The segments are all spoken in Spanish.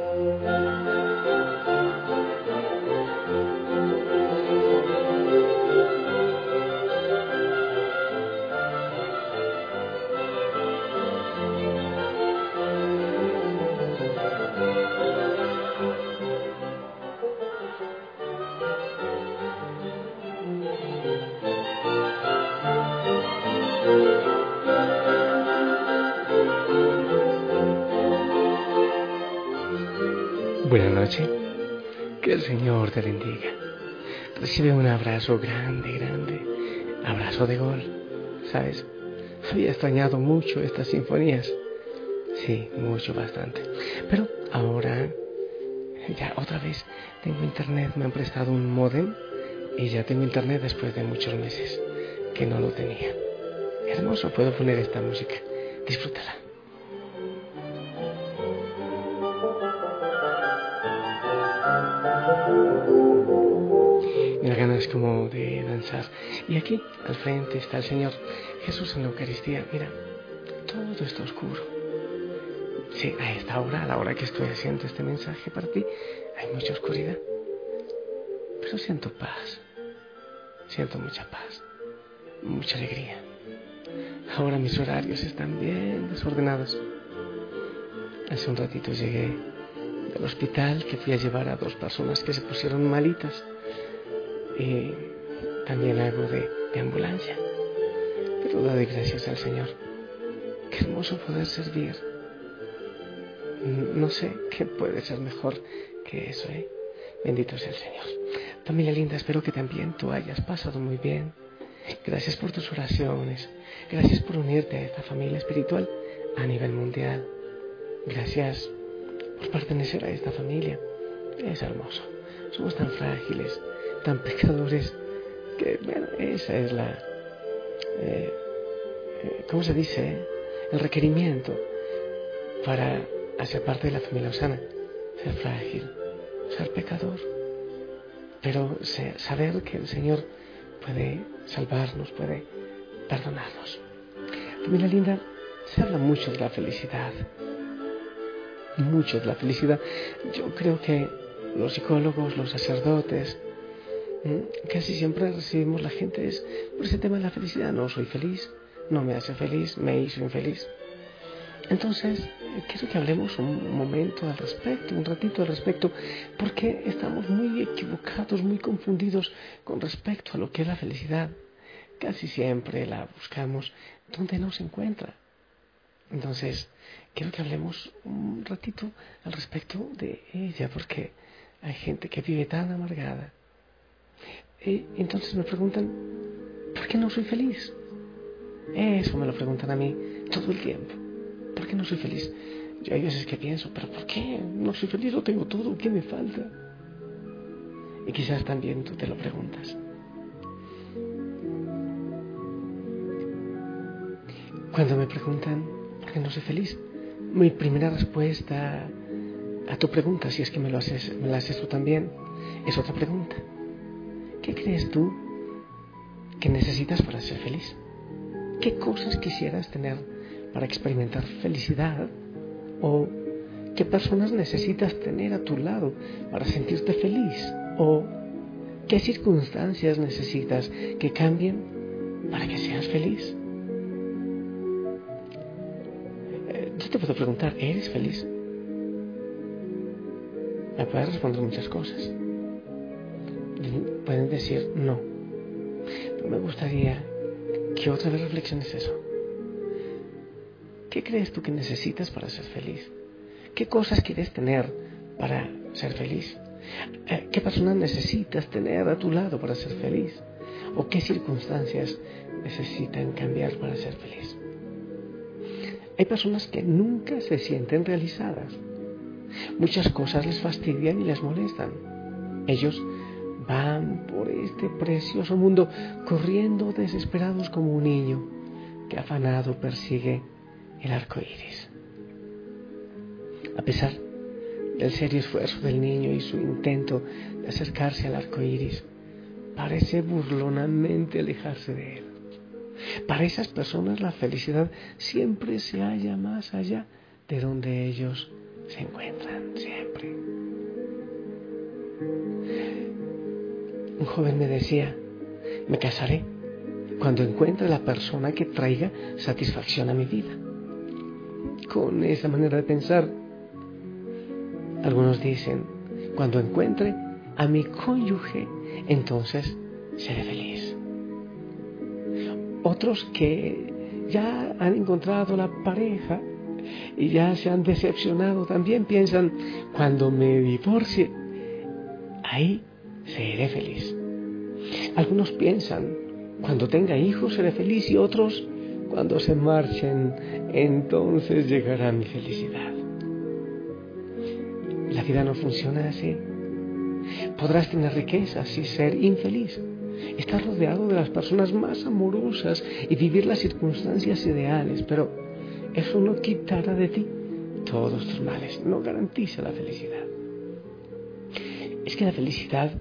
Música Buenas noches. Que el Señor te bendiga. Recibe un abrazo grande, grande. Abrazo de gol. ¿Sabes? Había extrañado mucho estas sinfonías. Sí, mucho, bastante. Pero ahora, ya otra vez tengo internet. Me han prestado un modem y ya tengo internet después de muchos meses que no lo tenía. Hermoso, puedo poner esta música. Disfrútala. Ganas como de danzar. Y aquí al frente está el Señor Jesús en la Eucaristía. Mira, todo está oscuro. Sí, a esta hora, a la hora que estoy haciendo este mensaje para ti, hay mucha oscuridad. Pero siento paz. Siento mucha paz. Mucha alegría. Ahora mis horarios están bien desordenados. Hace un ratito llegué del hospital que fui a llevar a dos personas que se pusieron malitas y también algo de, ambulancia. Pero doy gracias al Señor. Qué hermoso poder servir. No sé qué puede ser mejor que eso, ¿eh? Bendito sea el Señor. Familia linda, espero que también tú hayas pasado muy bien. Gracias por tus oraciones. Gracias por unirte a esta familia espiritual a nivel mundial. Gracias por pertenecer a esta familia. Es hermoso. Somos tan frágiles, tan pecadores que, bueno, esa es la, eh, eh, ¿cómo se dice? El requerimiento para hacer parte de la familia osana, ser frágil, ser pecador, pero saber que el Señor puede salvarnos, puede perdonarnos. Familia linda, se habla mucho de la felicidad, mucho de la felicidad. Yo creo que los psicólogos, los sacerdotes. Casi siempre recibimos la gente es por ese tema de la felicidad. No soy feliz, no me hace feliz, me hizo infeliz. Entonces, quiero que hablemos un momento al respecto, un ratito al respecto, porque estamos muy equivocados, muy confundidos con respecto a lo que es la felicidad. Casi siempre la buscamos donde no se encuentra. Entonces, quiero que hablemos un ratito al respecto de ella, porque hay gente que vive tan amargada, entonces me preguntan, ¿por qué no soy feliz? Eso me lo preguntan a mí todo el tiempo. ¿Por qué no soy feliz? Yo hay veces que pienso, ¿pero por qué no soy feliz? Lo tengo todo, ¿qué me falta? Y quizás también tú te lo preguntas. Cuando me preguntan por qué no soy feliz, mi primera respuesta a tu pregunta, si es que me lo haces, me la haces tú también, es otra pregunta. ¿Qué crees tú que necesitas para ser feliz? ¿Qué cosas quisieras tener para experimentar felicidad? ¿O qué personas necesitas tener a tu lado para sentirte feliz? ¿O qué circunstancias necesitas que cambien para que seas feliz? Eh, yo te puedo preguntar, ¿eres feliz? Me puedes responder muchas cosas pueden decir no. Pero me gustaría que otra vez reflexiones eso. ¿Qué crees tú que necesitas para ser feliz? ¿Qué cosas quieres tener para ser feliz? Eh, ¿Qué personas necesitas tener a tu lado para ser feliz? ¿O qué circunstancias necesitan cambiar para ser feliz? Hay personas que nunca se sienten realizadas. Muchas cosas les fastidian y les molestan. Ellos van por este precioso mundo corriendo desesperados como un niño que afanado persigue el arco iris. A pesar del serio esfuerzo del niño y su intento de acercarse al arco iris, parece burlonamente alejarse de él. Para esas personas la felicidad siempre se halla más allá de donde ellos se encuentran siempre. Un joven me decía, me casaré cuando encuentre la persona que traiga satisfacción a mi vida. Con esa manera de pensar, algunos dicen, cuando encuentre a mi cónyuge, entonces seré feliz. Otros que ya han encontrado la pareja y ya se han decepcionado, también piensan, cuando me divorcie, ahí seré feliz. Algunos piensan, cuando tenga hijos seré feliz y otros, cuando se marchen, entonces llegará mi felicidad. La vida no funciona así. Podrás tener riquezas y ser infeliz. Estar rodeado de las personas más amorosas y vivir las circunstancias ideales, pero eso no quitará de ti todos tus males, no garantiza la felicidad. Es que la felicidad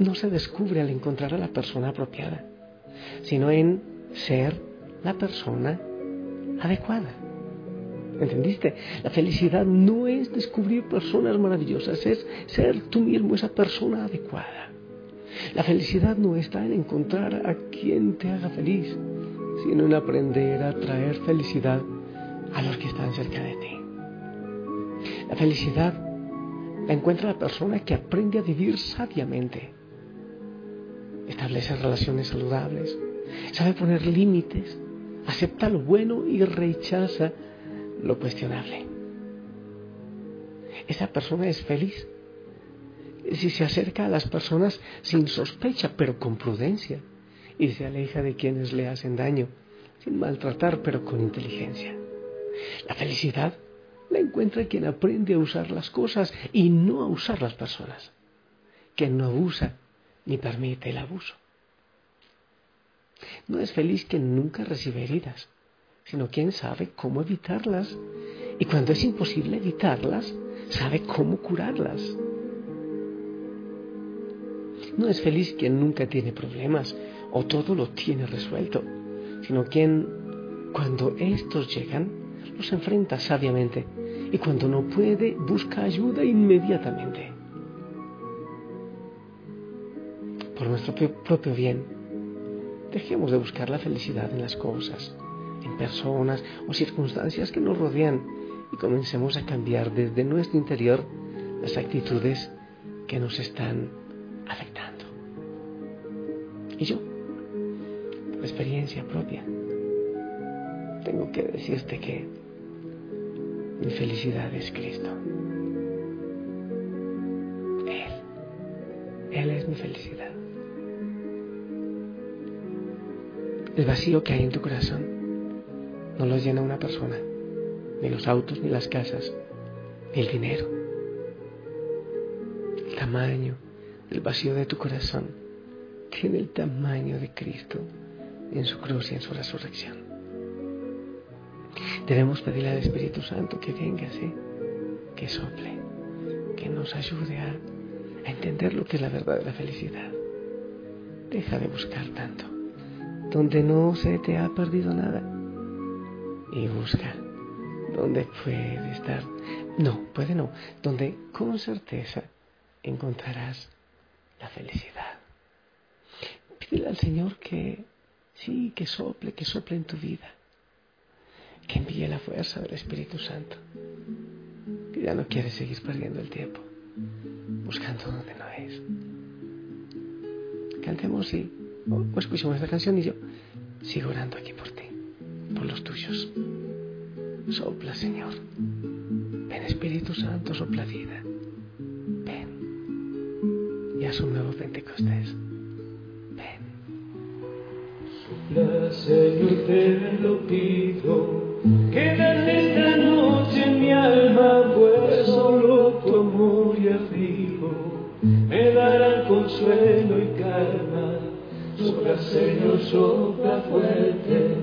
no se descubre al encontrar a la persona apropiada, sino en ser la persona adecuada. ¿Entendiste? La felicidad no es descubrir personas maravillosas, es ser tú mismo esa persona adecuada. La felicidad no está en encontrar a quien te haga feliz, sino en aprender a traer felicidad a los que están cerca de ti. La felicidad la encuentra la persona que aprende a vivir sabiamente, establece relaciones saludables, sabe poner límites, acepta lo bueno y rechaza lo cuestionable. Esa persona es feliz si se acerca a las personas sin sospecha, pero con prudencia, y se aleja de quienes le hacen daño, sin maltratar, pero con inteligencia. La felicidad la encuentra quien aprende a usar las cosas y no a usar las personas, que no abusa ni permite el abuso. No es feliz quien nunca recibe heridas, sino quien sabe cómo evitarlas y cuando es imposible evitarlas, sabe cómo curarlas. No es feliz quien nunca tiene problemas o todo lo tiene resuelto, sino quien, cuando estos llegan, los enfrenta sabiamente y cuando no puede, busca ayuda inmediatamente. Por nuestro propio bien, dejemos de buscar la felicidad en las cosas, en personas o circunstancias que nos rodean y comencemos a cambiar desde nuestro interior las actitudes que nos están afectando. Y yo, por experiencia propia, tengo que decirte que mi felicidad es Cristo. Él, Él es mi felicidad. El vacío que hay en tu corazón no lo llena una persona, ni los autos, ni las casas, ni el dinero. El tamaño del vacío de tu corazón tiene el tamaño de Cristo en su cruz y en su resurrección. Debemos pedirle al Espíritu Santo que venga, ¿sí? que sople, que nos ayude a, a entender lo que es la verdad de la felicidad. Deja de buscar tanto donde no se te ha perdido nada. Y busca donde puede estar. No, puede no. Donde con certeza encontrarás la felicidad. Pídele al Señor que sí, que sople, que sople en tu vida. Que envíe la fuerza del Espíritu Santo. Que ya no quieres seguir perdiendo el tiempo buscando donde no es. Cantemos y o escuchemos esta canción y yo sigo orando aquí por ti, por los tuyos. Sopla, Señor. Ven, Espíritu Santo, sopla vida. Ven. Y haz un nuevo Pentecostés. Ven. Sopla, Señor, te lo pido. Quédate esta noche en mi alma, pues solo tu amor y abrigo me darán consuelo y calma. Sopla, Señor, sopla fuerte,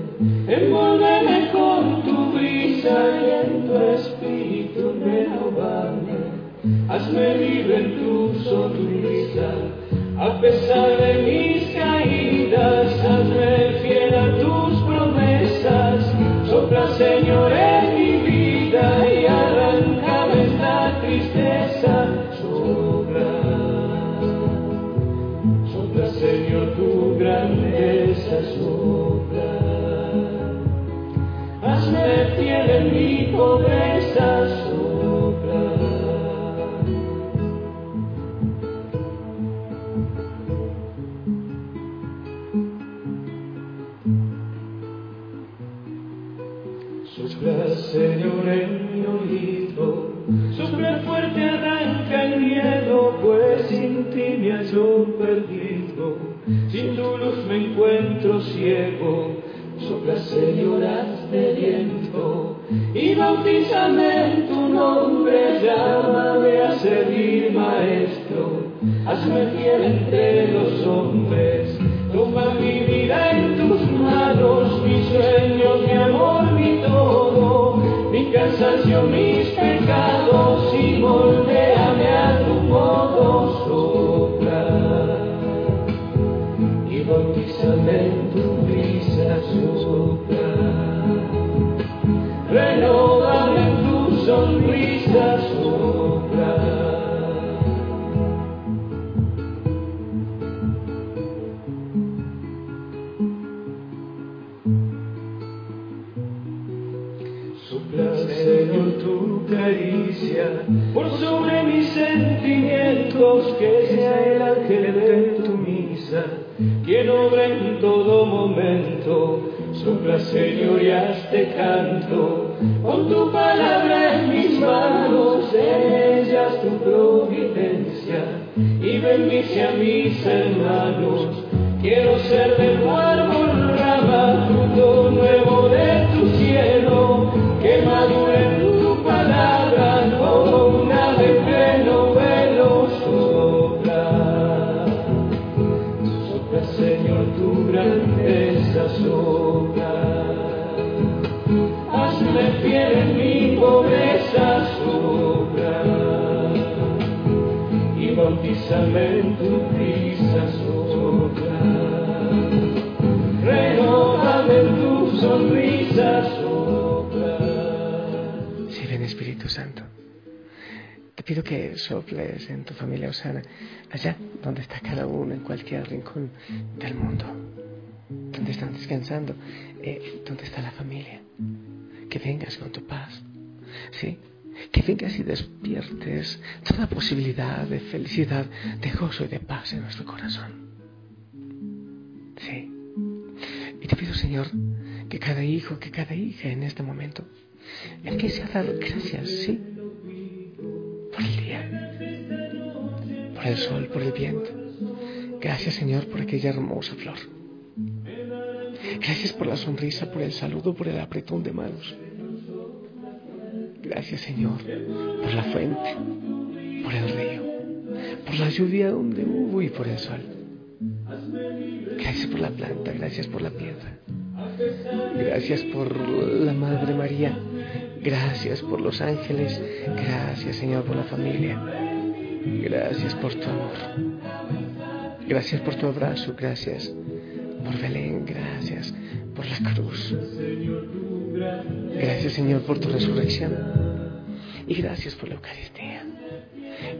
envuélveme con tu brisa y en tu espíritu me renovame. Hazme libre en tu sonrisa, a pesar de fiel bautízame en tu nombre, llámame a servir, Maestro, hazme fiel entre los hombres, toma mi vida en tus manos, mis sueños, mi amor, mi todo, mi cansancio, mis pecados, con tu palabra en mis manos, en ellas tu providencia, y bendice a mis hermanos. Quiero ser de pobreza. Y bautízame tu prisa sopla. Renovame en tu sonrisa sopla. Sí, ven Espíritu Santo. Te pido que soples en tu familia Osana, allá donde está cada uno, en cualquier rincón del mundo, donde están descansando, eh, donde está la familia. Que vengas con tu paz, Que vengas y despiertes toda posibilidad de felicidad, de gozo y de paz en nuestro corazón. Sí. Y te pido, Señor, que cada hijo, que cada hija en este momento empiece a dar gracias, sí, por el día, por el sol, por el viento. Gracias, Señor, por aquella hermosa flor. Gracias por la sonrisa, por el saludo, por el apretón de manos. Gracias, Señor, por la fuente, por el río, por la lluvia donde hubo y por el sol. Gracias por la planta, gracias por la piedra. Gracias por la Madre María. Gracias por los ángeles. Gracias, Señor, por la familia. Gracias por tu amor. Gracias por tu abrazo. Gracias por Belén. Gracias por la cruz. Gracias, Señor, por tu resurrección. Y gracias por la Eucaristía.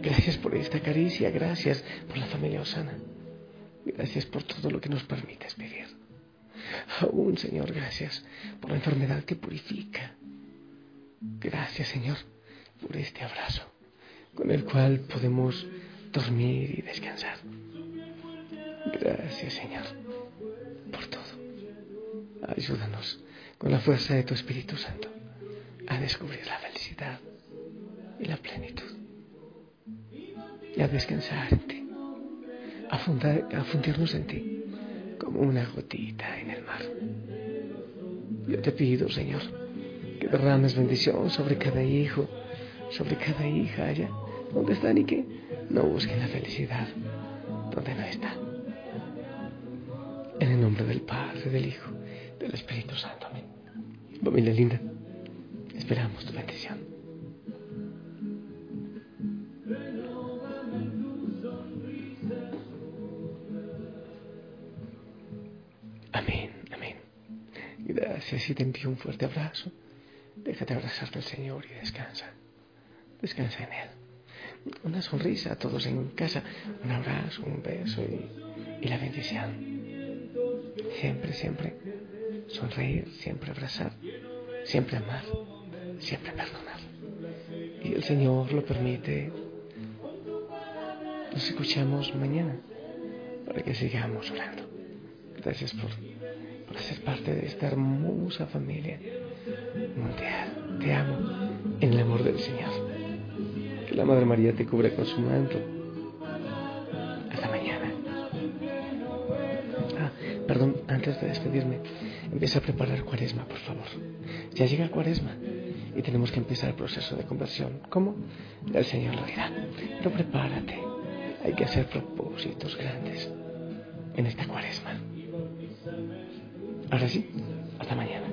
Gracias por esta caricia. Gracias por la familia Osana. Gracias por todo lo que nos permites vivir. Aún, Señor, gracias por la enfermedad que purifica. Gracias, Señor, por este abrazo con el cual podemos dormir y descansar. Gracias, Señor, por todo. Ayúdanos con la fuerza de tu Espíritu Santo a descubrir la felicidad y la plenitud y a descansar en ti, a, fundirnos en ti como una gotita en el mar. Yo te pido, Señor, que derrames bendición sobre cada hijo, sobre cada hija allá donde están y que no busquen la felicidad donde no está. En el nombre del Padre, del Hijo, del Espíritu Santo. Familia linda, esperamos tu bendición. Amén, amén. Gracias y te envío un fuerte abrazo. Déjate abrazar del Señor y descansa. Descansa en Él. Una sonrisa a todos en casa, un abrazo, un beso y la bendición. Siempre, siempre sonreír, siempre abrazar, siempre amar, siempre perdonar. Y el Señor lo permite. Nos escuchamos mañana para que sigamos orando. Gracias por, por ser parte de esta hermosa familia. Te amo en el amor del Señor. Que la Madre María te cubra con su manto. Perdón, antes de despedirme, empieza a preparar cuaresma, por favor. Ya llega cuaresma y tenemos que empezar el proceso de conversión. ¿Cómo? El Señor lo dirá. Pero prepárate. Hay que hacer propósitos grandes en esta cuaresma. Ahora sí, hasta mañana.